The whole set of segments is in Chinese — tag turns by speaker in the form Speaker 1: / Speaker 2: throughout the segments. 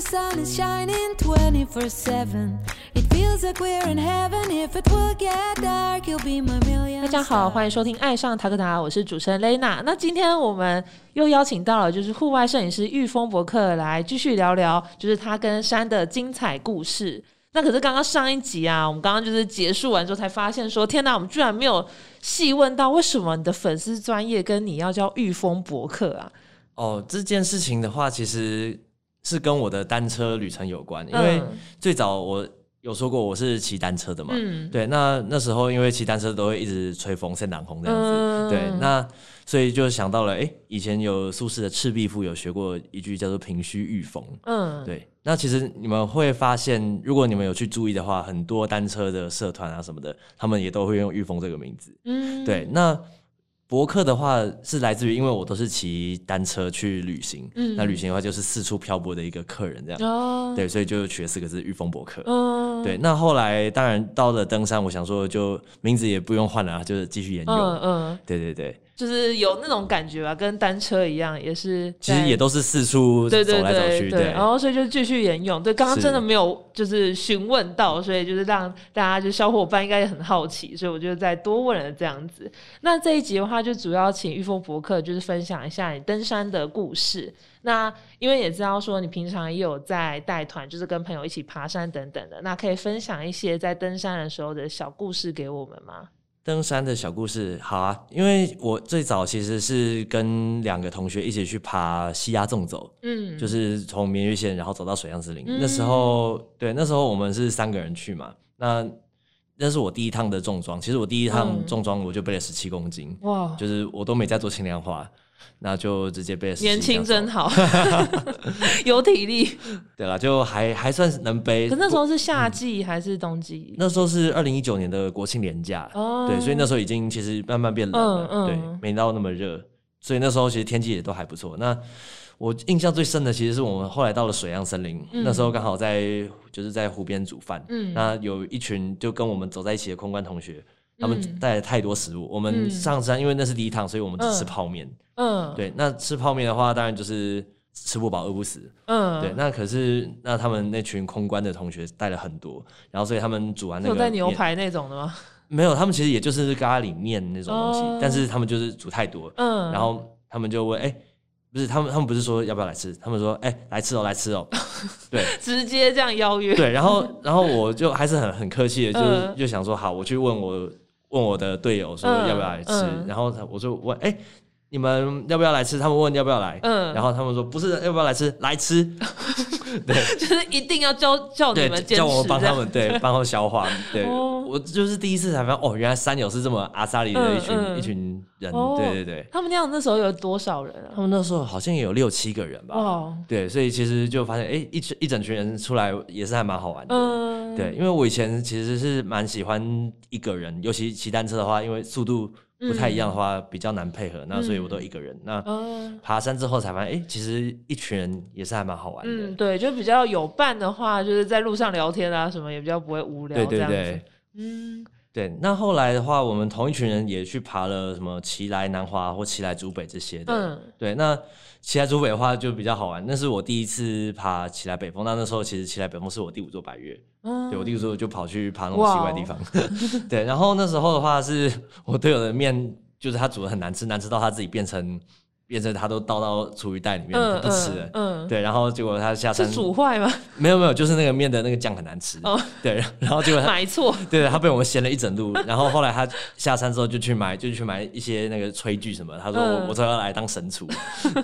Speaker 1: the sun is shining 24 7. It feels like we're in heaven. If it will get dark, you'll be my million.
Speaker 2: 大家好，欢迎收听《爱上塔克达》，我是主持人雷娜。那今天我们又邀请到了就是户外摄影师玉峰博客来继续聊聊，就是他跟山的精彩故事。那可是刚刚上一集啊，我们刚刚就是结束完之后才发现说，天哪，我们居然没有细问到为什么你的粉丝专业跟你要叫玉峰博客啊？
Speaker 3: 哦，这件事情的话，其实是跟我的单车旅程有关，因为
Speaker 2: 嗯
Speaker 3: 最早我有说过我是骑单车的嘛，
Speaker 2: 嗯。
Speaker 3: 对，那那时候因为骑单车都会一直吹风、扇挡风这样子，
Speaker 2: 嗯。
Speaker 3: 对，那所以就想到了，哎、以前有苏轼的《赤壁赋》有学过一句叫做“平虚御风”，
Speaker 2: 嗯，
Speaker 3: 对，那其实你们会发现，如果你们有去注意的话，很多单车的社团啊什么的，他们也都会用御风这个名字。
Speaker 2: 嗯，
Speaker 3: 对，那博客的话是来自于，因为我都是骑单车去旅行，
Speaker 2: 嗯。
Speaker 3: 那旅行的话就是四处漂泊的一个客人这样，
Speaker 2: 哦，
Speaker 3: 对，所以就取了四个字“御风博客”。
Speaker 2: 嗯，
Speaker 3: 对，那后来当然到了登山，我想说就名字也不用换了啊，就是继续沿用。
Speaker 2: 嗯嗯，
Speaker 3: 对对对，
Speaker 2: 就是有那种感觉吧，跟单车一样，也是
Speaker 3: 其实也都是四处
Speaker 2: 对对
Speaker 3: 走来走去，
Speaker 2: 对对，然后所以就继续沿用。对，刚刚真的没有就是询问到，所以就是让大家就小伙伴应该也很好奇，所以我就再多问了这样子。那这一集的话，就主要请玉峰博客就是分享一下你登山的故事。那因为也知道说你平常也有在带团，就是跟朋友一起爬山等等的，那可以分享一些在登山的时候的小故事给我们吗？
Speaker 3: 登山的小故事，好啊，因为我最早其实是跟两个同学一起去爬西亚纵走，
Speaker 2: 嗯，
Speaker 3: 就是从绵月县然后走到水漾之林。
Speaker 2: 嗯。
Speaker 3: 那时候，对，那时候我们是三个人去嘛，那那是我第一趟的重装，其实我第一趟
Speaker 2: 嗯。
Speaker 3: 重装我就背了十七公斤，
Speaker 2: 哇，
Speaker 3: 就是我都没在做轻量化，那就直接背
Speaker 2: 年轻真好，有体力。
Speaker 3: 对了，就还还算是能背。
Speaker 2: 可那时候是夏季还是冬季？
Speaker 3: 那时候是二零一九年的国庆连假，
Speaker 2: 哦
Speaker 3: 对，所以那时候已经其实慢慢变冷了，
Speaker 2: 嗯嗯
Speaker 3: 对，没到那么热，所以那时候其实天气也都还不错。那我印象最深的其实是我们后来到了水漾森林，
Speaker 2: 嗯
Speaker 3: 那时候刚好在就是在湖边煮饭，
Speaker 2: 嗯
Speaker 3: 那有一群就跟我们走在一起的空关同学，他们
Speaker 2: 嗯
Speaker 3: 带了太多食物，我们
Speaker 2: 嗯
Speaker 3: 上山因为那是第一趟，所以我们只吃
Speaker 2: 嗯
Speaker 3: 泡面。
Speaker 2: 嗯，
Speaker 3: 对，那吃泡面的话，当然就是吃不饱饿不死。
Speaker 2: 嗯，
Speaker 3: 对，那可是那他们那群空关的同学带了很多，然后所以他们煮完那个
Speaker 2: 有带牛排那种的吗？
Speaker 3: 没有，他们其实也就是咖喱面那种东西，
Speaker 2: 哦
Speaker 3: 但是他们就是煮太多，
Speaker 2: 嗯，
Speaker 3: 然后他们就问，哎、不是他们，他们不是说要不要来吃，他们说，哎、来吃哦，来吃哦，对
Speaker 2: 直接这样邀约，
Speaker 3: 对，然后然后我就还是很很客气的，就是、
Speaker 2: 嗯
Speaker 3: 就想说，好，我去问我问我的队友说
Speaker 2: 嗯
Speaker 3: 要不要来吃，
Speaker 2: 嗯。
Speaker 3: 然后他我就问，哎、你们要不要来吃？他们问要不要来，
Speaker 2: 嗯
Speaker 3: 然后他们说不是要不要来吃，来吃，对
Speaker 2: 就是一定要叫叫你们，
Speaker 3: 叫我们帮他们对帮他们消化。对、
Speaker 2: 哦
Speaker 3: 我就是第一次才发现，哦，原来山友是这么阿萨里的一群、
Speaker 2: 嗯嗯
Speaker 3: 一群人。
Speaker 2: 哦
Speaker 3: 对对对，
Speaker 2: 他们那样那时候有多少人啊？
Speaker 3: 他们那时候好像也有六七个人吧。
Speaker 2: 哦，
Speaker 3: 对，所以其实就发现，哎、一群一整群人出来也是还蛮好玩的。
Speaker 2: 嗯，
Speaker 3: 对，因为我以前其实是蛮喜欢一个人，尤其骑单车的话，因为速度不太一样的话，比较难配合。那所以我都一个人。那
Speaker 2: 嗯。
Speaker 3: 爬山之后才发现，哎、其实一群人也是还蛮好玩的。
Speaker 2: 嗯，对，就比较有伴的话，就是在路上聊天啊，什么也比较不会无聊。
Speaker 3: 对对对。
Speaker 2: 嗯
Speaker 3: 对，那后来的话，我们同一群人也去爬了什么奇来南华或奇来竹北这些的。
Speaker 2: 嗯
Speaker 3: 对，那奇来竹北的话就比较好玩，那是我第一次爬奇来北峰。那那时候其实奇来北峰是我第五座百岳，
Speaker 2: 嗯，
Speaker 3: 对我第五座就跑去爬那种奇怪的地方。对，然后那时候的话是我队友的面，就是他煮的很难吃，难吃到他自己变成变成他都倒到厨余袋里面、
Speaker 2: 嗯
Speaker 3: 不吃了。
Speaker 2: 嗯，嗯
Speaker 3: 对，然后结果他下山
Speaker 2: 是煮坏吗？
Speaker 3: 没有没有，就是那个面的那个酱很难吃。
Speaker 2: 哦
Speaker 3: 对，然后结果他
Speaker 2: 买错，
Speaker 3: 对他被我们嫌了一整路，然后后来他下山之后就去买，就去买一些那个炊具什么。他说我、
Speaker 2: 嗯
Speaker 3: 我说要来当神厨，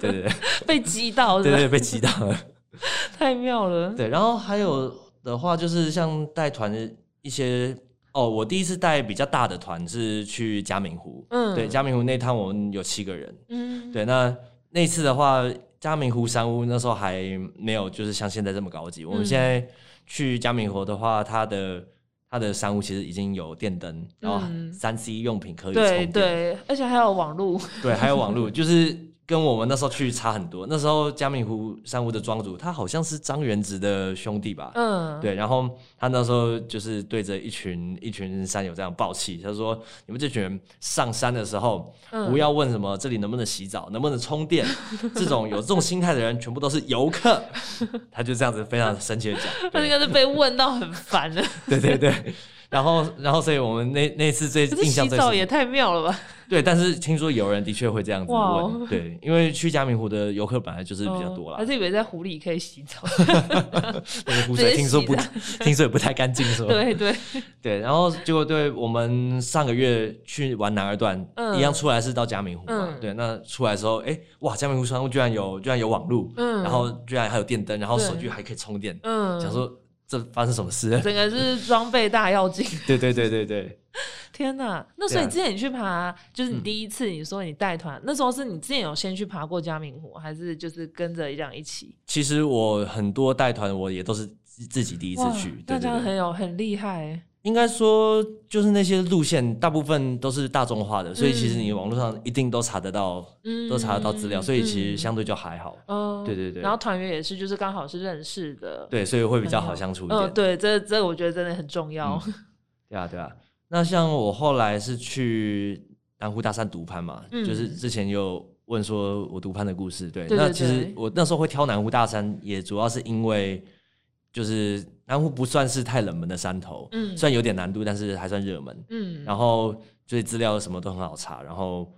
Speaker 3: 对对对
Speaker 2: 被激到，
Speaker 3: 对对，被激到了。
Speaker 2: 太妙了。
Speaker 3: 对，然后还有的话就是像带团的一些哦，我第一次带比较大的团是去嘉明湖，
Speaker 2: 嗯
Speaker 3: 对，嘉明湖那趟我们有七个人，
Speaker 2: 嗯，
Speaker 3: 对，那那次的话，嘉明湖山屋那时候还没有就是像现在这么高级。我们
Speaker 2: 嗯。
Speaker 3: 现在去嘉明湖的话，它的它的山屋其实已经有电灯，然后
Speaker 2: 嗯。
Speaker 3: 三 C 用品可以充
Speaker 2: 对
Speaker 3: 电，
Speaker 2: 对，而且还有网络，
Speaker 3: 对，还有网络，就是跟我们那时候去差很多。那时候嘉明湖山屋的庄主，他好像是张元直的兄弟吧？
Speaker 2: 嗯，
Speaker 3: 对，然后他那时候就是对着一群一群山友这样爆气，他说：“你们这群人上山的时候，
Speaker 2: 嗯
Speaker 3: 不要问什么这里能不能洗澡，能不能充电，这种有这种心态的人，全部都是游客。”他就这样子非常生气的讲。
Speaker 2: 他应该是被问到很烦了。
Speaker 3: 对对对，然后然后所以我们那那次最印象最深。
Speaker 2: 洗澡也太妙了吧？
Speaker 3: 对，但是听说有人的确会这样子问，对，因为去嘉明湖的游客本来就是比较多啦。
Speaker 2: 哦还，是以为在湖里可以洗澡？
Speaker 3: 那个湖水听说不
Speaker 2: 洗
Speaker 3: 听说也不太干净，是吧？
Speaker 2: 对对，
Speaker 3: 对，然后结果对我们上个月去玩南二段，
Speaker 2: 嗯。
Speaker 3: 一样出来是到嘉明湖嘛，
Speaker 2: 嗯。
Speaker 3: 对，那出来的时候，哎，哇，嘉明湖商务居然有居然有网路，
Speaker 2: 嗯。
Speaker 3: 然后居然还有电灯，然后手机还可以充电，
Speaker 2: 嗯，
Speaker 3: 想说这发生什么事了？
Speaker 2: 整个是装备大要进。
Speaker 3: 对对对对对，
Speaker 2: 天哪！那所以之前你去爬，就是你
Speaker 3: 嗯
Speaker 2: 第一次你说你带团，那时候是你之前有先去爬过嘉明湖，还是就是跟着这样一起？
Speaker 3: 其实我很多带团，我也都是自自己第一次
Speaker 2: 哇
Speaker 3: 去，
Speaker 2: 那这样
Speaker 3: 对对对。
Speaker 2: 很有很厉害欸。
Speaker 3: 应该说，就是那些路线大部分都是大众化的，所以其实你
Speaker 2: 嗯
Speaker 3: 网络上一定都查得到，
Speaker 2: 嗯
Speaker 3: 都查得到资料，所以其实
Speaker 2: 嗯
Speaker 3: 相对就还好。
Speaker 2: 嗯
Speaker 3: 对对对
Speaker 2: 然后团员也是，就是刚好是认识的，
Speaker 3: 对，所以会比较好相处一
Speaker 2: 嗯，
Speaker 3: 点。
Speaker 2: 对，这这个我觉得真的很重要。
Speaker 3: 对啊，对啊。那像我后来是去南湖大山独攀嘛，
Speaker 2: 嗯
Speaker 3: 就是之前有问说我独攀的故事。对那其实我那时候会挑南湖大山，也主要是因为就是南湖不算是太冷门的山头，
Speaker 2: 嗯。
Speaker 3: 虽然有点难度，但是还算热门。
Speaker 2: 嗯，
Speaker 3: 然后所以资料什么都很好查，然后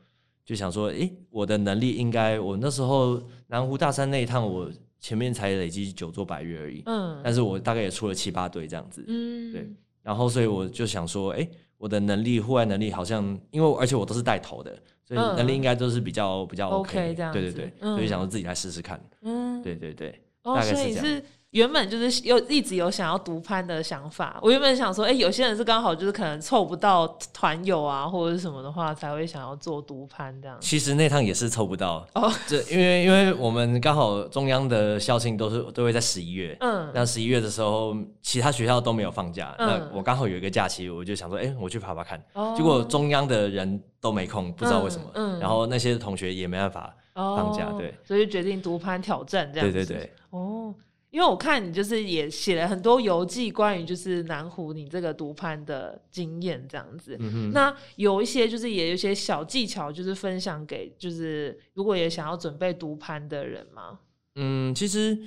Speaker 3: 就想说，诶，我的能力应该，我那时候南湖大山那一趟，我前面才累积九座百月而已，
Speaker 2: 嗯。
Speaker 3: 但是我大概也出了七八队这样子，
Speaker 2: 嗯。
Speaker 3: 对。然后所以我就想说，诶，我的能力户外能力好像，因为而且我都是带头的，所以
Speaker 2: 嗯。
Speaker 3: 能力应该都是比较比较
Speaker 2: OK 这样子。
Speaker 3: 对对对，
Speaker 2: 嗯。
Speaker 3: 所以想说自己来试试看，
Speaker 2: 嗯，
Speaker 3: 对对对，
Speaker 2: 哦，
Speaker 3: 大概是这样
Speaker 2: 原本就是有一直有想要独攀的想法。我原本想说，哎、有些人是刚好就是可能凑不到团友啊，或者是什么的话，才会想要做独攀这样。
Speaker 3: 其实那趟也是凑不到，
Speaker 2: 哦，
Speaker 3: 这因为因为我们刚好中央的校庆都是都会在十一月，
Speaker 2: 嗯
Speaker 3: 那十一月的时候，其他学校都没有放假，
Speaker 2: 嗯
Speaker 3: 那我刚好有一个假期，我就想说，哎、我去爬爬看。
Speaker 2: 哦
Speaker 3: 结果中央的人都没空，不知道为什么。
Speaker 2: 嗯嗯
Speaker 3: 然后那些同学也没办法。放假对，
Speaker 2: 所以就决定独攀挑战这样子。
Speaker 3: 对对对，
Speaker 2: 哦，因为我看你就是也写了很多游记，关于就是南湖你这个独攀的经验这样子。
Speaker 3: 嗯，
Speaker 2: 那有一些就是也有一些小技巧，就是分享给就是如果也想要准备独攀的人嘛。
Speaker 3: 嗯，其实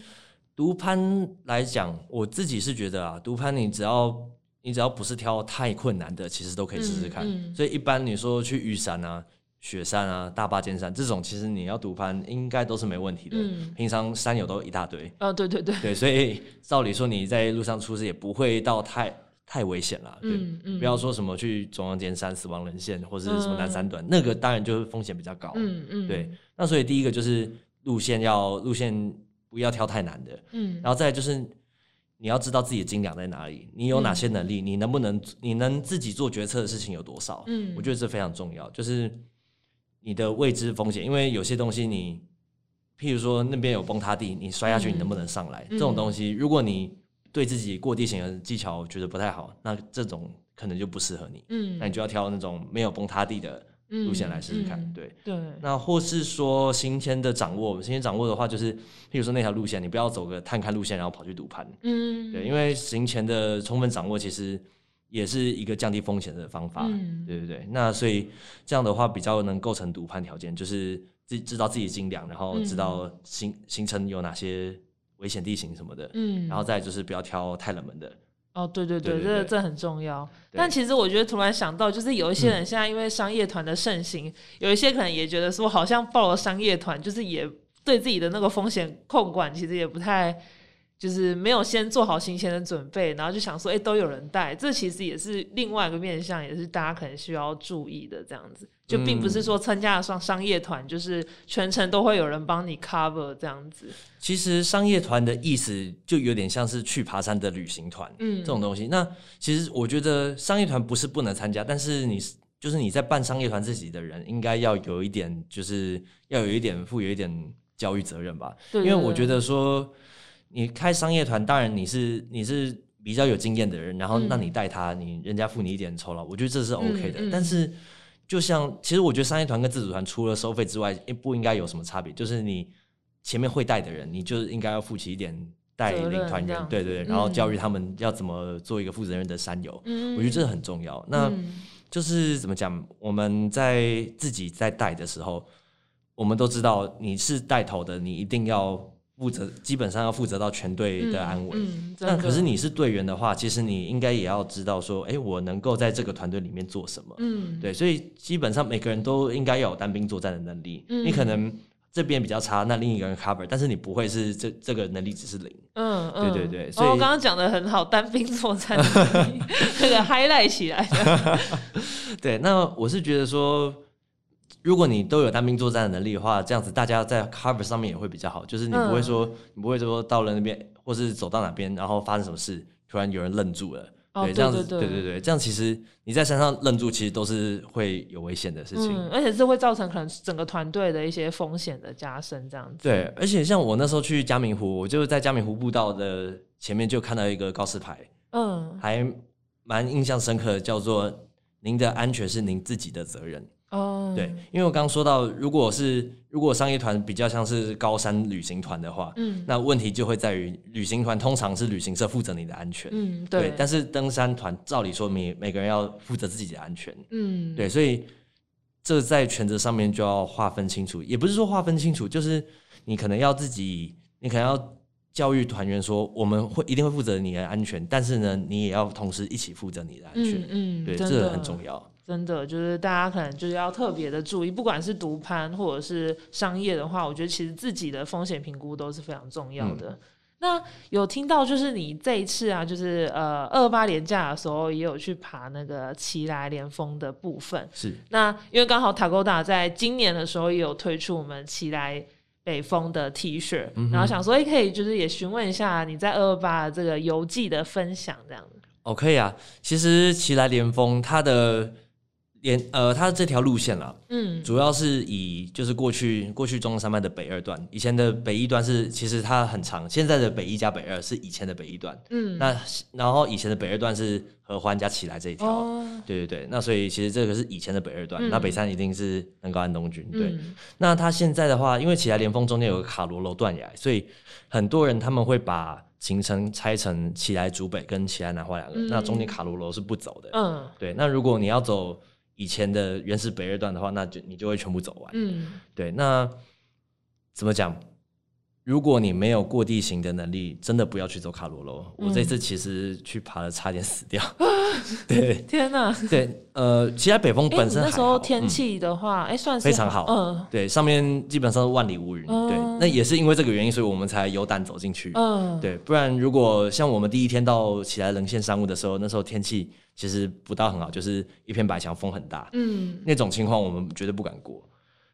Speaker 3: 独攀来讲，我自己是觉得啊，独攀你只要你只要不是挑太困难的，其实都可以试试看。
Speaker 2: 嗯嗯
Speaker 3: 所以一般你说去玉山啊、雪山啊、大坝尖山这种，其实你要独攀应该都是没问题的。
Speaker 2: 嗯
Speaker 3: 平常山友都一大堆，
Speaker 2: 哦，对对对，
Speaker 3: 对，所以照理说你在路上出事也不会到太太危险了。对，
Speaker 2: 嗯嗯
Speaker 3: 不要说什么去中央尖山死亡人线或者是什么南山段，那个当然就是风险比较高。
Speaker 2: 嗯嗯，
Speaker 3: 对，那所以第一个就是路线要路线不要挑太难的，
Speaker 2: 嗯，
Speaker 3: 然后再就是你要知道自己的斤两在哪里，你有哪些能力，你能不能你能自己做决策的事情有多少？
Speaker 2: 嗯
Speaker 3: 我觉得这非常重要，就是你的未知风险，因为有些东西你，譬如说那边有崩塌地，你摔下去
Speaker 2: 嗯
Speaker 3: 你能不能上来？
Speaker 2: 嗯
Speaker 3: 这种东西，如果你对自己过地形的技巧觉得不太好，那这种可能就不适合你，
Speaker 2: 嗯，
Speaker 3: 那你就要挑那种没有崩塌地的路线来试试看。
Speaker 2: 嗯嗯
Speaker 3: 对，
Speaker 2: 对，
Speaker 3: 那或是说行前的掌握，行前掌握的话，就是譬如说那条路线，你不要走个探勘路线，然后跑去赌盘。
Speaker 2: 嗯，
Speaker 3: 对，因为行前的充分掌握，其实也是一个降低风险的方法。
Speaker 2: 嗯
Speaker 3: 对不对，那所以这样的话比较能构成独判条件，就是自己知道自己斤两，然后知道行行程有哪些危险地形什么的，
Speaker 2: 嗯，
Speaker 3: 然后再就是不要挑太冷门的。
Speaker 2: 哦，对对对，
Speaker 3: 对对对
Speaker 2: 这这很重要。但其实我觉得突然想到，就是有一些人现在因为商业团的盛行，有一些可能也觉得说，好像报了商业团，就是也对自己的那个风险控管其实也不太，就是没有先做好行前的准备，然后就想说，哎、都有人带，这其实也是另外一个面向，也是大家可能需要注意的。这样子，就并不是说参加了商商业团，就是全程都会有人帮你 cover 这样子。
Speaker 3: 其实商业团的意思就有点像是去爬山的旅行团，
Speaker 2: 嗯
Speaker 3: 这种东西。那其实我觉得商业团不是不能参加，但是你就是你在办商业团自己的人，应该要有一点，就是要有一点负有一点教育责任吧。
Speaker 2: 对
Speaker 3: 因为我觉
Speaker 2: 得，
Speaker 3: 得说，你开商业团，当然你是你是比较有经验的人，然后
Speaker 2: 嗯
Speaker 3: 让你带他，你人家付你一点酬劳，我觉得这是 OK 的。但是就像其实我觉得商业团跟自主团除了收费之外，诶不应该有什么差别，就是你前面会带的人，你就应该要付起一点带
Speaker 2: 责
Speaker 3: 领团员对对对，
Speaker 2: 嗯
Speaker 3: 然后教育他们要怎么做一个负责任的山友，
Speaker 2: 嗯
Speaker 3: 我觉得这很重要。那
Speaker 2: 嗯
Speaker 3: 就是怎么讲？我们在自己在带的时候，我们都知道你是带头的，你一定要负责，基本上要负责到全队的安危。那可是你是队员的话，其实你应该也要知道说，哎、我能够在这个团队里面做什么。
Speaker 2: 嗯
Speaker 3: 对，所以基本上每个人都应该要有单兵作战的能力。
Speaker 2: 嗯
Speaker 3: 你可能这边比较差，那另一个人 cover，但是你不会是这这个能力只是零。
Speaker 2: 嗯嗯，
Speaker 3: 对对对所以
Speaker 2: 哦，刚刚讲的很好，单兵作战的能力 那个 highlight 起来的，
Speaker 3: 对，那我是觉得说，如果你都有单兵作战的能力的话，这样子大家在 cover 上面也会比较好。就是你不会说，
Speaker 2: 嗯
Speaker 3: 你不会说到了那边，或是走到哪边，然后发生什么事，突然有人愣住了。
Speaker 2: 哦
Speaker 3: 对，这样子，
Speaker 2: 对对对
Speaker 3: 这样其实你在山上愣住，其实都是会有危险的事情。
Speaker 2: 嗯，而且是会造成可能整个团队的一些风险的加深，这样子。
Speaker 3: 对，而且像我那时候去嘉明湖，我就在嘉明湖步道的前面就看到一个告示牌，
Speaker 2: 嗯，
Speaker 3: 还蛮印象深刻的，叫做“您的安全是您自己的责任”。
Speaker 2: 哦，
Speaker 3: 对，因为我刚刚说到，如果是如果商业团比较像是高山旅行团的话，
Speaker 2: 嗯。
Speaker 3: 那问题就会在于旅行团通常是旅行社负责你的安全，
Speaker 2: 嗯，
Speaker 3: 对
Speaker 2: 对，，
Speaker 3: 但是登山团照理说每每个人要负责自己的安全，
Speaker 2: 嗯，
Speaker 3: 对，所以这在权责上面就要划分清楚，也不是说划分清楚，就是你可能要自己，你可能要教育团员说，我们会一定会负责你的安全，但是呢，你也要同时一起负责你的安全，
Speaker 2: 嗯嗯，
Speaker 3: 对，这个很重要。
Speaker 2: 真的就是大家可能就是要特别的注意，不管是独攀或者是商业的话，我觉得其实自己的风险评估都是非常重要的。那有听到就是你这一次啊，就是呃二八连假的时候也有去爬那个奇来连峰的部分。
Speaker 3: 是，
Speaker 2: 那因为刚好塔沟达在今年的时候也有推出我们奇来北峰的 T 恤，然后想说，也可以就是也询问一下你在二二八这个游记的分享这样子。
Speaker 3: 哦，可以啊。其实奇来连峰它的连呃，它这条路线啦，
Speaker 2: 嗯。
Speaker 3: 主要是以就是过去过去中山脉的北二段，以前的北一段是其实它很长，现在的北一加北二是以前的北一段，
Speaker 2: 嗯，
Speaker 3: 那然后以前的北二段是合欢加起来这一条，
Speaker 2: 哦，
Speaker 3: 对对对，那所以其实这个是以前的北二段，
Speaker 2: 嗯。
Speaker 3: 那北山一定是能高安东军，对。
Speaker 2: 嗯。
Speaker 3: 那它现在的话，因为起来连峰中间有个卡罗楼断崖，所以很多人他们会把行程拆成起来主北跟起来南花两个，
Speaker 2: 嗯。
Speaker 3: 那中间卡罗楼是不走的，
Speaker 2: 嗯。
Speaker 3: 对。那如果你要走以前的原始北二段的话，那就你就会全部走完，
Speaker 2: 嗯
Speaker 3: 对。那怎么讲？如果你没有过地形的能力，真的不要去走卡罗楼。我这次其实去爬了，差点死掉。对
Speaker 2: 天哪！
Speaker 3: 对，呃，其实北峰本身还好
Speaker 2: 时候天
Speaker 3: 嗯
Speaker 2: 气的话，哎，算是
Speaker 3: 非常好
Speaker 2: 嗯
Speaker 3: 对，上面基本上是万里无云。
Speaker 2: 哦
Speaker 3: 对，那也是因为这个原因，所以我们才有胆走进去。
Speaker 2: 嗯，
Speaker 3: 对，不然如果像我们第一天到起来棱线山务的时候，那时候天气其实不到很好，就是一片白墙，风很大，
Speaker 2: 嗯
Speaker 3: 那种情况我们绝对不敢过。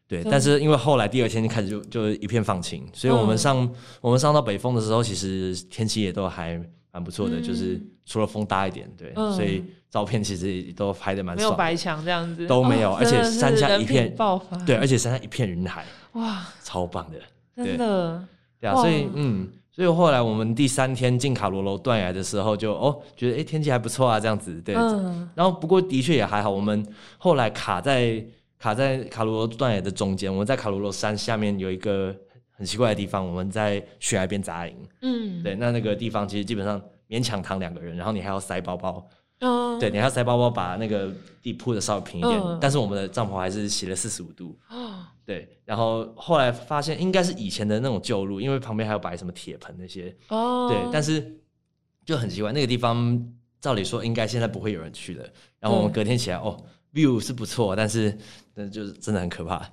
Speaker 3: 对，但是因为后来第二天就开始就就一片放晴，所以我们
Speaker 2: 嗯。
Speaker 3: 上、我们上到北峰的时候，其实天气也都还蛮不错的，
Speaker 2: 嗯。
Speaker 3: 就是除了风大一点，对，
Speaker 2: 嗯。
Speaker 3: 所以照片其实也都拍的蛮
Speaker 2: 没有。白墙这样子，
Speaker 3: 都没有而且山下一片
Speaker 2: 爆发，
Speaker 3: 对，而且山下一片云海，
Speaker 2: 哇，
Speaker 3: 超棒的。
Speaker 2: 真的，
Speaker 3: 对啊，所以嗯，所以后来我们第三天进卡罗楼断崖的时候就，哦觉得哎、诶天气还不错啊，这样子对。
Speaker 2: 嗯。
Speaker 3: 然后不过的确也还好，我们后来卡在卡在卡罗罗断崖的中间，我们在卡罗罗山下面有一个很奇怪的地方，我们在悬崖边扎营。
Speaker 2: 嗯，
Speaker 3: 对，那那个地方其实基本上勉强躺两个人，然后你还要塞包包，
Speaker 2: 嗯，
Speaker 3: 对，你还要塞包包把那个地铺的稍微平一点，
Speaker 2: 嗯。
Speaker 3: 但是我们的帐篷还是斜了四十五度。
Speaker 2: 哦，
Speaker 3: 对，然后后来发现应该是以前的那种旧路，因为旁边还有摆什么铁盆那些，
Speaker 2: 哦，
Speaker 3: 对，但是就很奇怪，那个地方照理说应该现在不会有人去的。然后我们隔天起来，哦，view 是不错，但是那就是真的很可怕，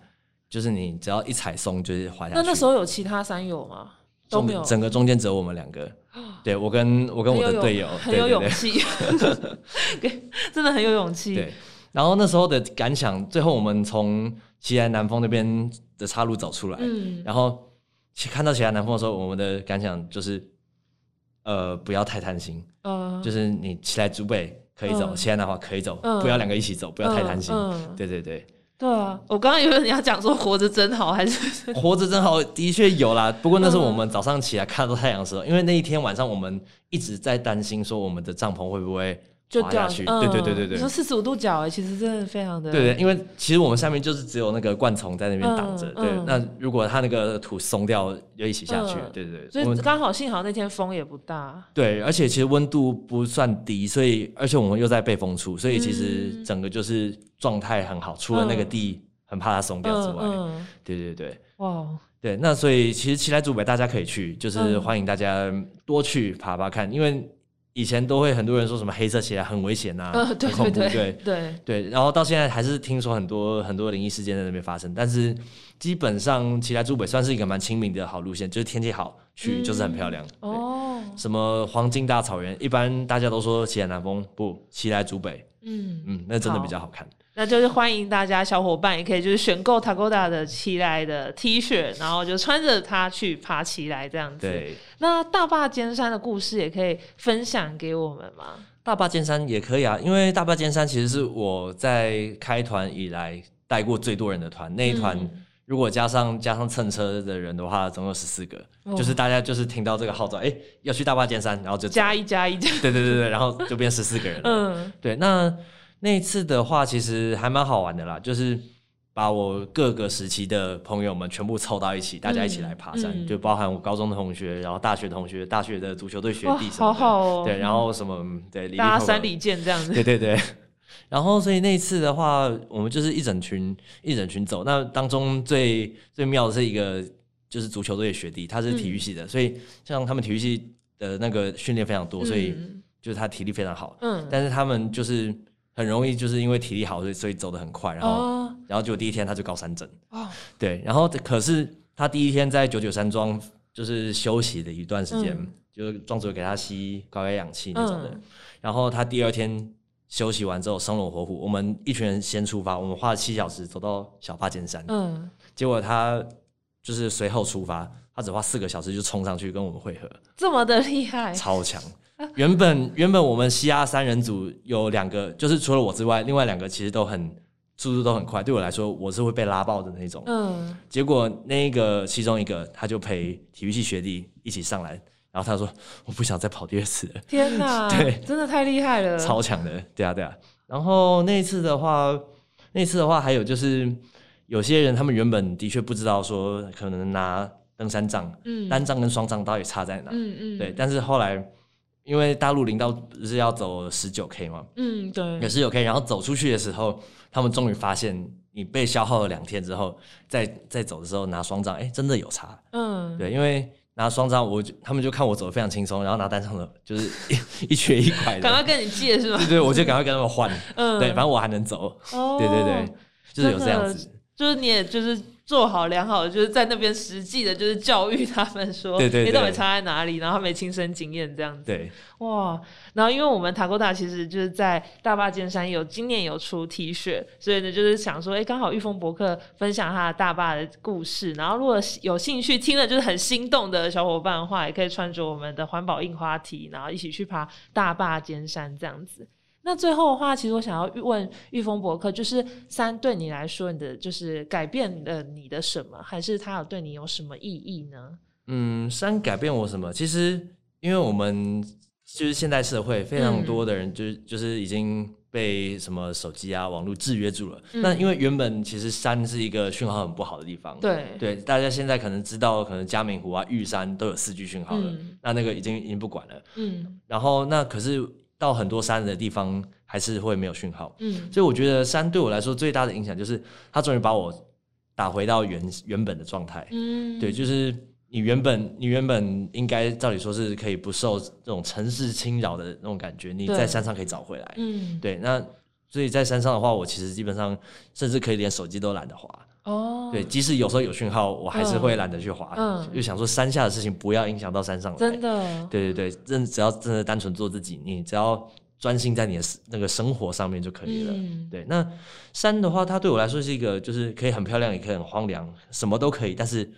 Speaker 3: 就是你只要一踩松就是滑下去。
Speaker 2: 那那时候有其他山友吗？都没有，
Speaker 3: 整个中间只有我们两个，对我跟我跟我的队友，
Speaker 2: 很有勇气，真的很有勇气，
Speaker 3: 对，然后那时候的感想，最后我们从西安南峰那边的岔路走出来，
Speaker 2: 嗯
Speaker 3: 然后其看到西安南峰的时候，我们的感想就是，呃，不要太贪心，
Speaker 2: 嗯，
Speaker 3: 就是你起来竹北可以走，
Speaker 2: 嗯。
Speaker 3: 西安南华可以走，
Speaker 2: 嗯。
Speaker 3: 不要两个一起走，不要太贪心。对对对，
Speaker 2: 对啊，我刚刚以为你要讲说活着真好，还是？
Speaker 3: 活着真好，的确有啦。不过那是
Speaker 2: 嗯
Speaker 3: 我们早上起来看到太阳的时候，因为那一天晚上我们一直在担心说我们的帐篷会不会
Speaker 2: 就掉
Speaker 3: 滑下去。对对对对对
Speaker 2: 你说。四十五度角哎，其实真的非常的
Speaker 3: 对对，因为其实我们下面就是只有那个灌丛在那边挡着，对。那如果它那个土松掉，就一起下去，
Speaker 2: 嗯
Speaker 3: 对对对。
Speaker 2: 所以刚好幸好那天风也不大，
Speaker 3: 对，而且其实温度不算低，所以而且我们又在背风处，所以其实
Speaker 2: 嗯
Speaker 3: 整个就是状态很好，除了那个地很怕它松掉之外，对对对。
Speaker 2: 哇，
Speaker 3: 对，那所以其实奇来祖北大家可以去，就是
Speaker 2: 嗯
Speaker 3: 欢迎大家多去爬爬看，因为以前都会很多人说什么黑色起来很危险啊，很恐怖，
Speaker 2: 对
Speaker 3: 对
Speaker 2: 对，
Speaker 3: 对，然后到现在还是听说很多很多灵异事件在那边发生，但是基本上奇来珠北算是一个蛮亲民的好路线，就是天气好去就是很漂亮。
Speaker 2: 哦，
Speaker 3: 什么黄金大草原，一般大家都说奇来南风，不，奇来竹北，
Speaker 2: 嗯。
Speaker 3: 嗯，那真的比较好看。
Speaker 2: 那就是欢迎大家小伙伴也可以就是选购 Tagoda 的奇来的 T 恤，然后就穿着它去爬奇来这样子。，
Speaker 3: 对，
Speaker 2: 那大坝尖山的故事也可以分享给我们吗？
Speaker 3: 大坝尖山也可以啊，因为大坝尖山其实是我在开团以来带过最多人的团，那一团
Speaker 2: 嗯
Speaker 3: 如果加上加上蹭车的人的话，总共十四个，
Speaker 2: 哦
Speaker 3: 就是大家就是听到这个号召，哎、要去大坝尖山，然后就
Speaker 2: 加一加一加，
Speaker 3: 对对对对，然后就变十四个人了。
Speaker 2: 嗯
Speaker 3: 对，那那一次的话，其实还蛮好玩的啦，就是把我各个时期的朋友们全部凑到一起，大家一起来爬山，
Speaker 2: 嗯
Speaker 3: 就包含我高中的同学，然后大学同学，大学的足球队学弟什么的，
Speaker 2: 好好哦
Speaker 3: 对，然后什么嗯对，里里
Speaker 2: 大家
Speaker 3: 口口
Speaker 2: 三里见这样子。
Speaker 3: 对对对。然后，所以那一次的话，我们就是一整群一整群走。那当中最最妙的是一个就是足球队的学弟，他是体育系的，所以像他们体育系的那个训练非常多，所以
Speaker 2: 嗯
Speaker 3: 就是他体力非常好。
Speaker 2: 嗯，
Speaker 3: 但是他们就是很容易就是因为体力好，所以所以走得很快，然后、
Speaker 2: 哦。
Speaker 3: 然后结果第一天他就高山症，
Speaker 2: 哦，
Speaker 3: 对，然后可是他第一天在九九山庄就是休息的一段时间，
Speaker 2: 嗯。
Speaker 3: 就是庄主给他吸高压氧气那种的，
Speaker 2: 嗯。
Speaker 3: 然后他第二天休息完之后生龙活虎，我们一群人先出发，我们花了七小时走到小帕尖山，
Speaker 2: 嗯，
Speaker 3: 结果他就是随后出发，他只花四个小时就冲上去跟我们会合，
Speaker 2: 这么的厉害，
Speaker 3: 超强。原本原本我们西亚三人组有两个，就是除了我之外，另外两个其实都很速度都很快。对我来说，我是会被拉爆的那种。
Speaker 2: 嗯，
Speaker 3: 结果那个其中一个，他就陪体育系学弟一起上来，然后他说：“我不想再跑第二次了，
Speaker 2: 天哪，
Speaker 3: 对
Speaker 2: 真的太厉害了，
Speaker 3: 超强的。”对啊，对啊。然后那一次的话，那一次的话，还有就是有些人他们原本的确不知道说可能拿登山杖，
Speaker 2: 嗯
Speaker 3: 单杖跟双杖到底差在哪。
Speaker 2: 嗯嗯，
Speaker 3: 对，，但是后来因为大陆林道不是要走十九 K 嘛，
Speaker 2: 嗯对
Speaker 3: 也，是有 K，然后走出去的时候，他们终于发现你被消耗了两天之后，再再走的时候拿双杖，哎、真的有差。
Speaker 2: 嗯，
Speaker 3: 对，因为拿双杖，我就他们就看我走的非常轻松，然后拿单杖的就是一 一瘸一拐的
Speaker 2: 赶快。跟你借是吗
Speaker 3: 对？对，我就赶快跟他们换。
Speaker 2: 嗯，
Speaker 3: 对，反正我还能走。
Speaker 2: 哦
Speaker 3: 对对对，就是有这样子。
Speaker 2: 就是你也就是做好良好的，就是在那边实际的，就是教育他们说，
Speaker 3: 对对对
Speaker 2: 你到底差在哪里，然后他们亲身经验这样子。
Speaker 3: 对，
Speaker 2: 哇，然后因为我们塔沟大其实就是在大坝尖山有今年有出 T 恤，所以呢就是想说，哎，刚好玉峰博客分享他的大坝的故事，然后如果有兴趣听了就是很心动的小伙伴的话，也可以穿着我们的环保印花 T，然后一起去爬大坝尖山这样子。那最后的话，其实我想要问玉峰博客，就是山对你来说，你的就是改变了你的什么，还是它有对你有什么意义呢？
Speaker 3: 嗯，山改变我什么？其实因为我们就是现代社会非常
Speaker 2: 嗯
Speaker 3: 多的人就是、就是已经被什么手机啊、网络制约住了。
Speaker 2: 嗯
Speaker 3: 那因为原本其实山是一个讯号很不好的地方，
Speaker 2: 对，
Speaker 3: 对，大家现在可能知道，可能嘉明湖啊、玉山都有四 G 讯号了，
Speaker 2: 嗯
Speaker 3: 那那个已经已经不管了。
Speaker 2: 嗯
Speaker 3: 然后那可是到很多山的地方还是会没有讯号，
Speaker 2: 嗯
Speaker 3: 所以我觉得山对我来说最大的影响就是它终于把我打回到原原本的状态。
Speaker 2: 嗯，
Speaker 3: 对，就是你原本你原本应该照理说是可以不受这种城市侵扰的那种感觉，你在山上可以找回来。
Speaker 2: 嗯，
Speaker 3: 对，那所以在山上的话，我其实基本上甚至可以连手机都懒得滑。
Speaker 2: 哦，
Speaker 3: 对，即使有时候有讯号，我还是会懒得去滑。
Speaker 2: 嗯
Speaker 3: 就想说山下的事情不要影响到山上来。
Speaker 2: 真的，
Speaker 3: 对对对，真只要真的单纯做自己，你只要专心在你的那个生活上面就可以了。
Speaker 2: 嗯
Speaker 3: 对，那山的话，它对我来说是一个，就是可以很漂亮，也可以很荒凉，什么都可以，但是，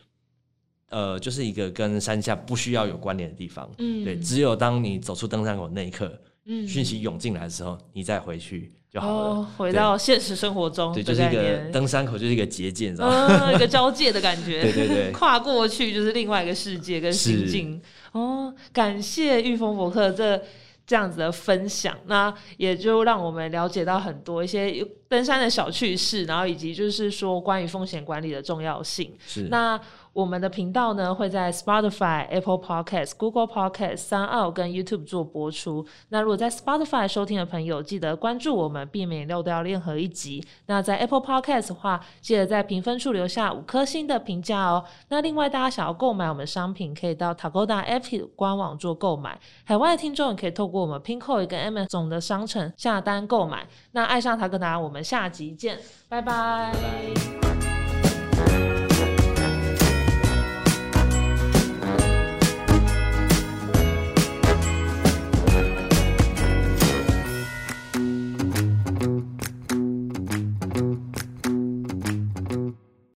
Speaker 3: 呃，就是一个跟山下不需要有关联的地方。
Speaker 2: 嗯
Speaker 3: 对，只有当你走出登山口那一刻，
Speaker 2: 嗯
Speaker 3: 讯息涌进来的时候，你再回去就好了。
Speaker 2: 哦，回到现实生活中
Speaker 3: 对，就是一个，登山口，就是一个结界，你知道吗？
Speaker 2: 嗯，一个交界的感觉，
Speaker 3: 对对对
Speaker 2: 跨过去就是另外一个世界跟心境。哦，感谢玉峰博客这这样子的分享，那也就让我们了解到很多一些登山的小趣事，然后以及就是说关于风险管理的重要性。
Speaker 3: 是
Speaker 2: 那我们的频道呢会在 Spotify、Apple Podcast、Google Podcast、三奥跟 YouTube 做播出。那如果在 Spotify 收听的朋友，记得关注我们，避免漏掉任何一集。那在 Apple Podcast 的话，记得在评分处留下五颗星的评价哦。那另外，大家想要购买我们商品，可以到 Tagoda App 官网做购买。海外的听众也可以透过我们 Pinkoi 跟 M 总的商城下单购买。那爱上塔格达，我们下集见，拜拜